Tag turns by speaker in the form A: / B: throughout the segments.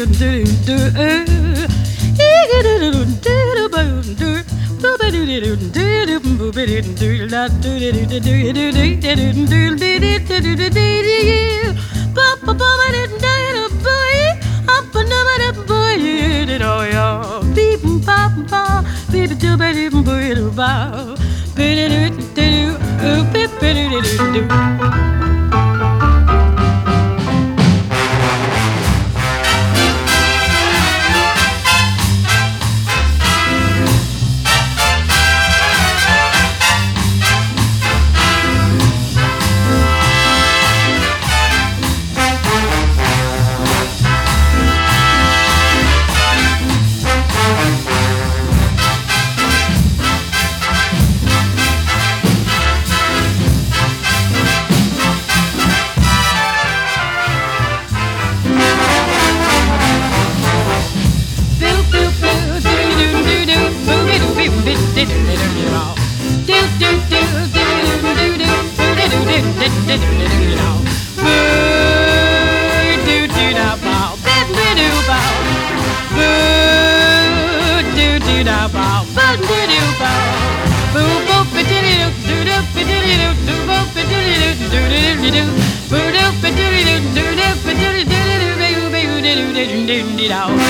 A: you do? out.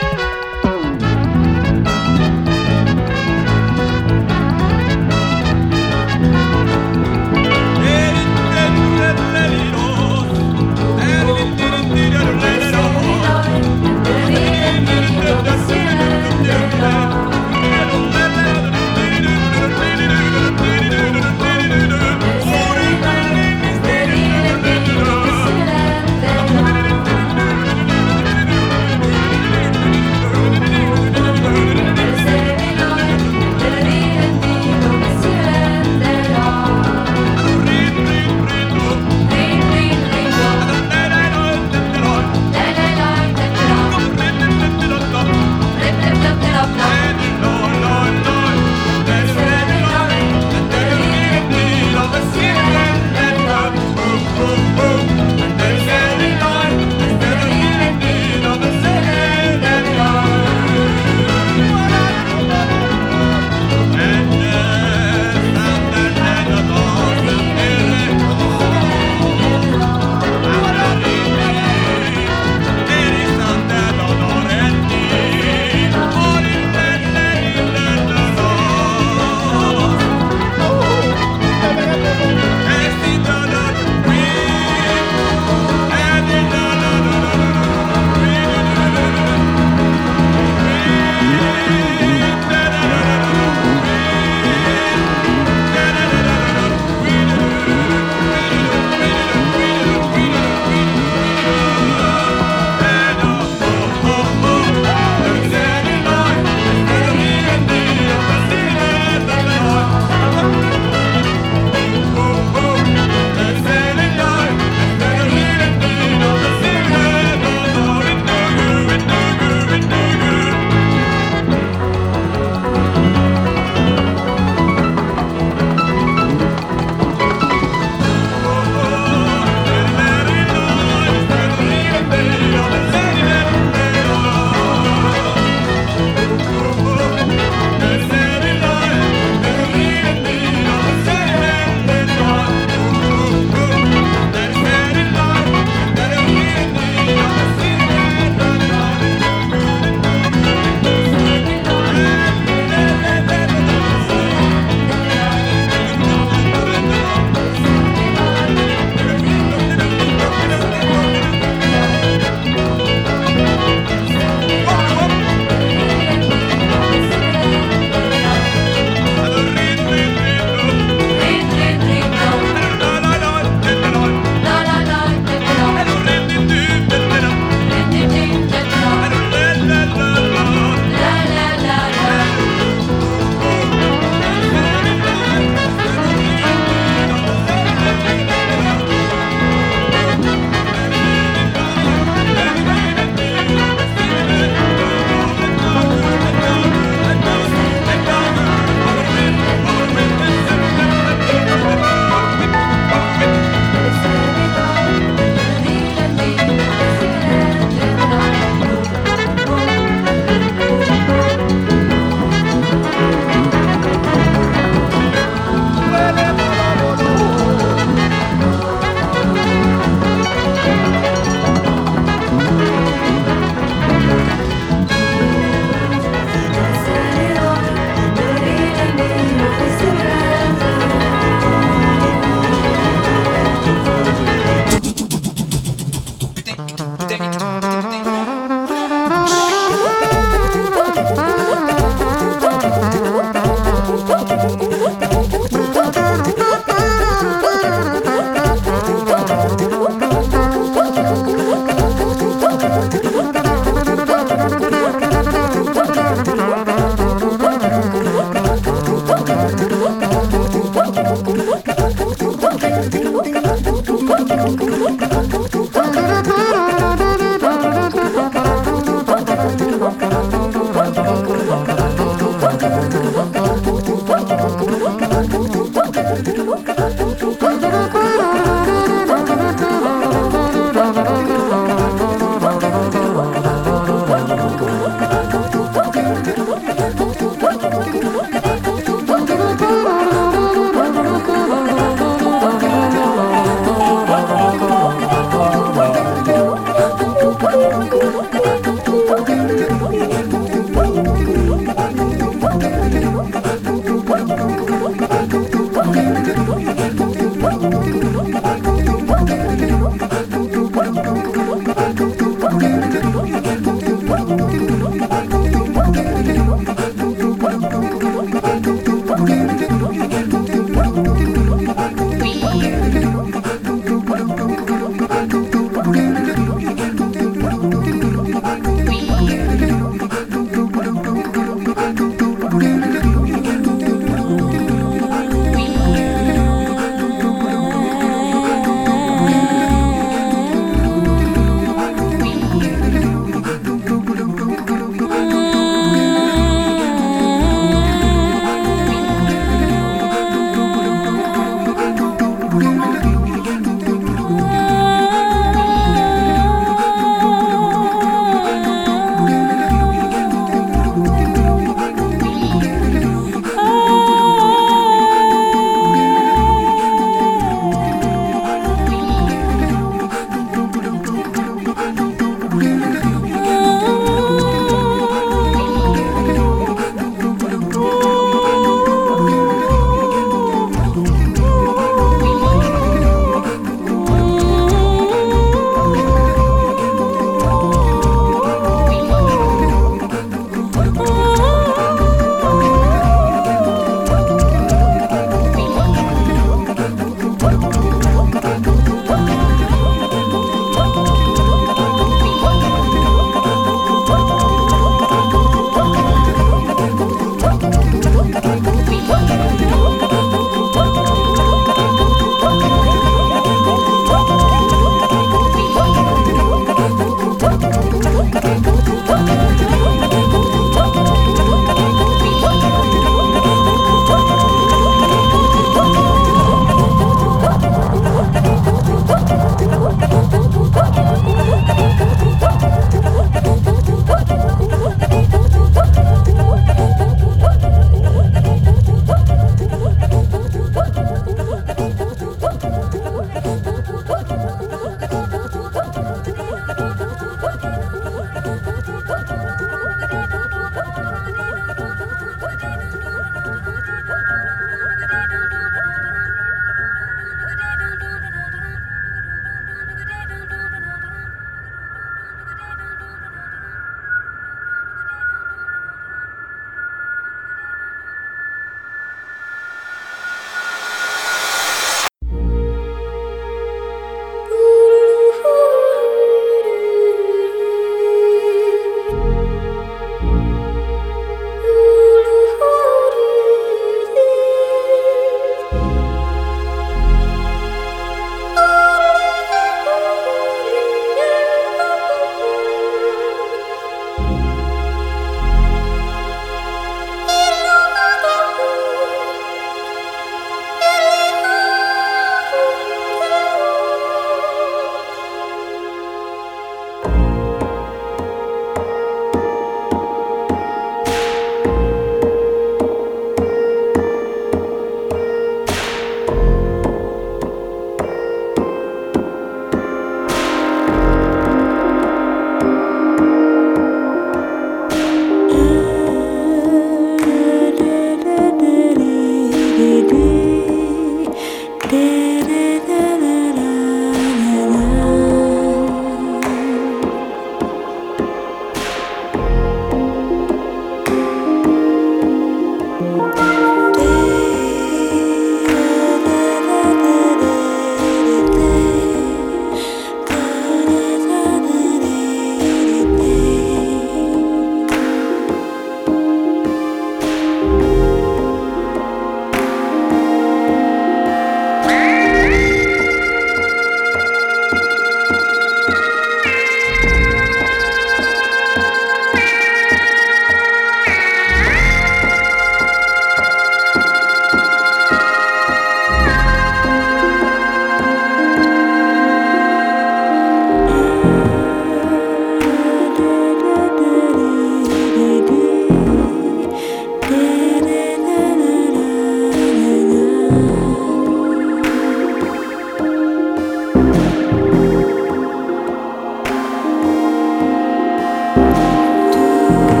A: you.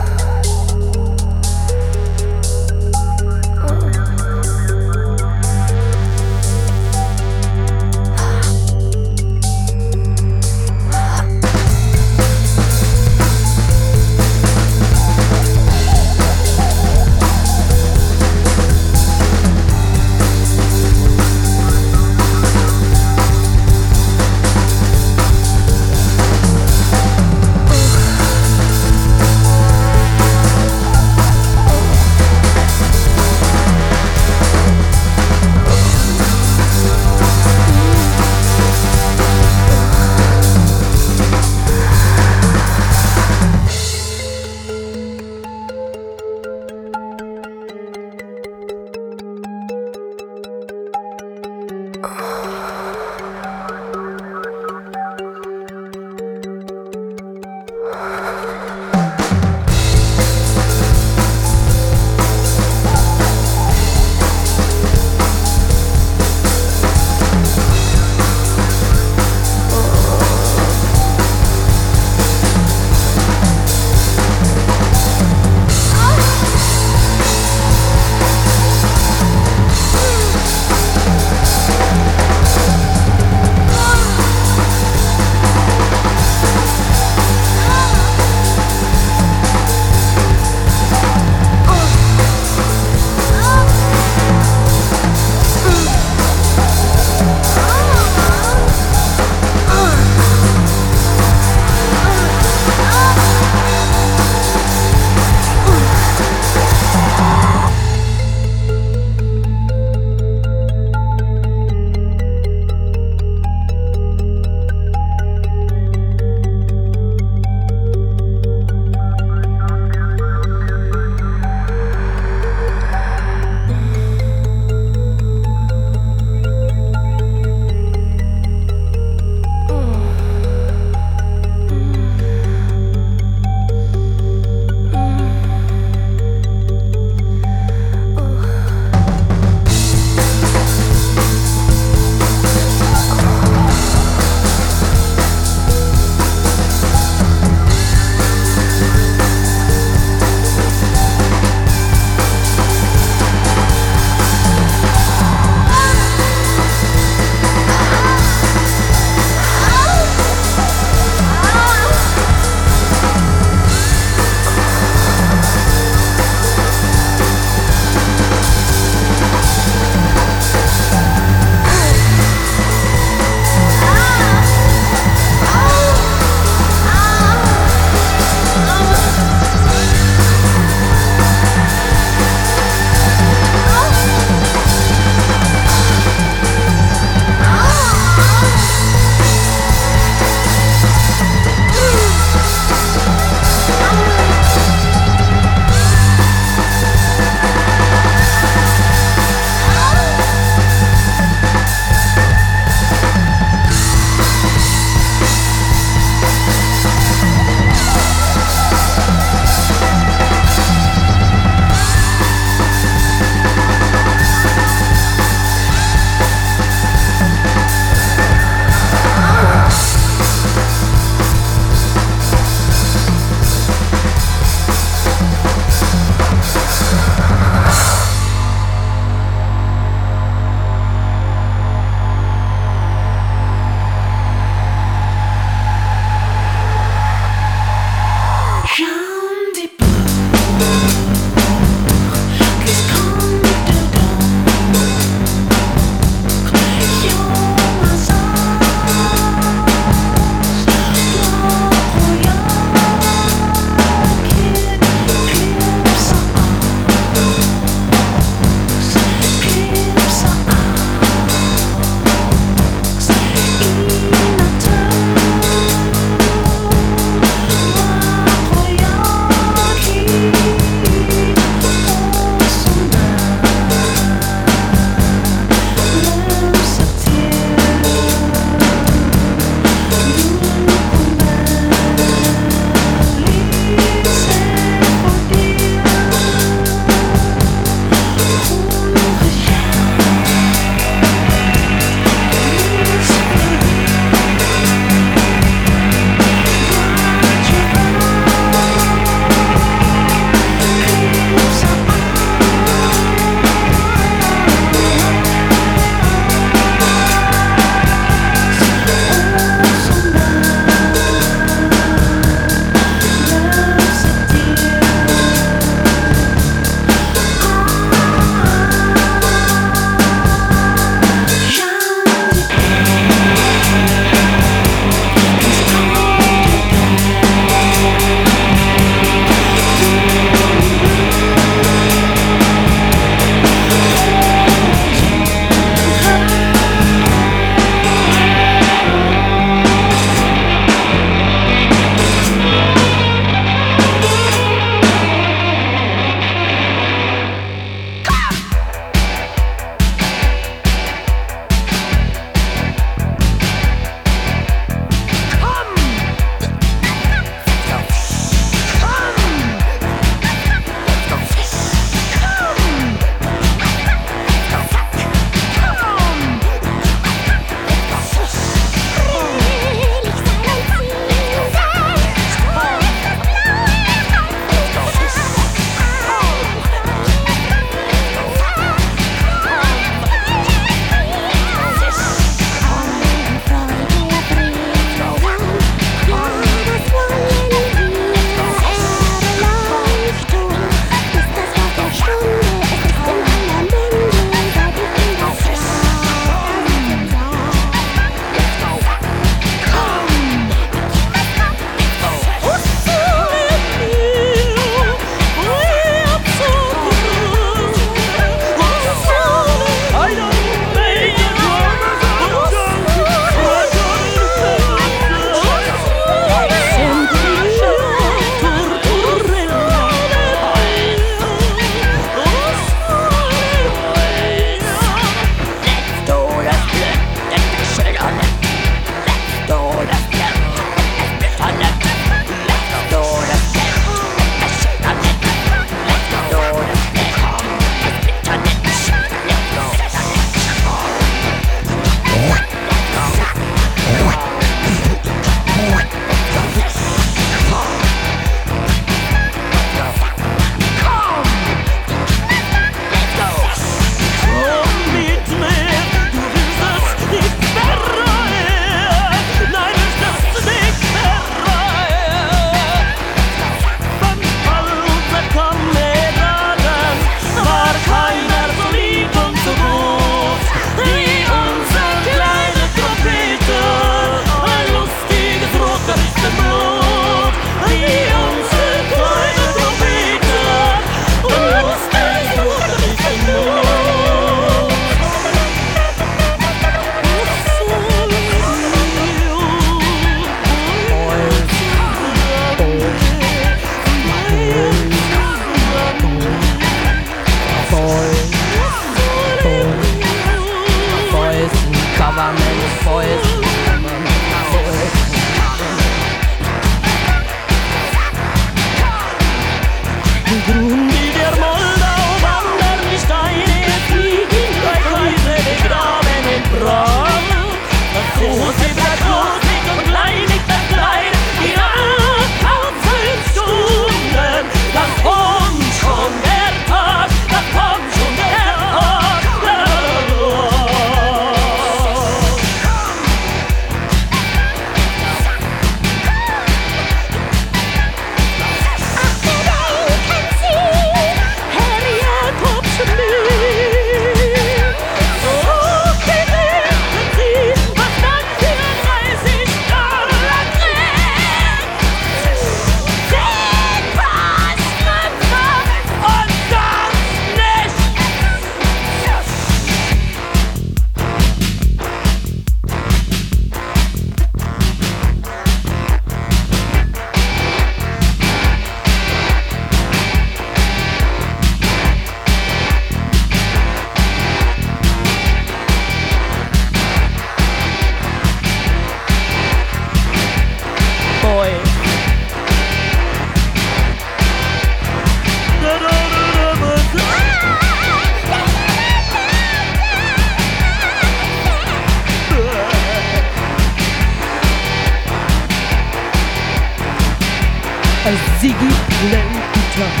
B: Ziggy played guitar,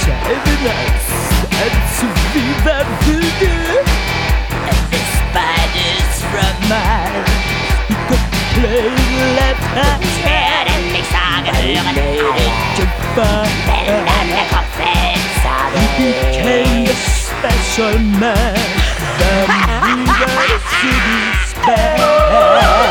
B: driving us and to be viva. And the spiders from Mars, he could play left hand.
C: Kjærlig sager hører
B: Made it to fun.
C: Veldende kroppen
B: He became the special man, the Viva City's band.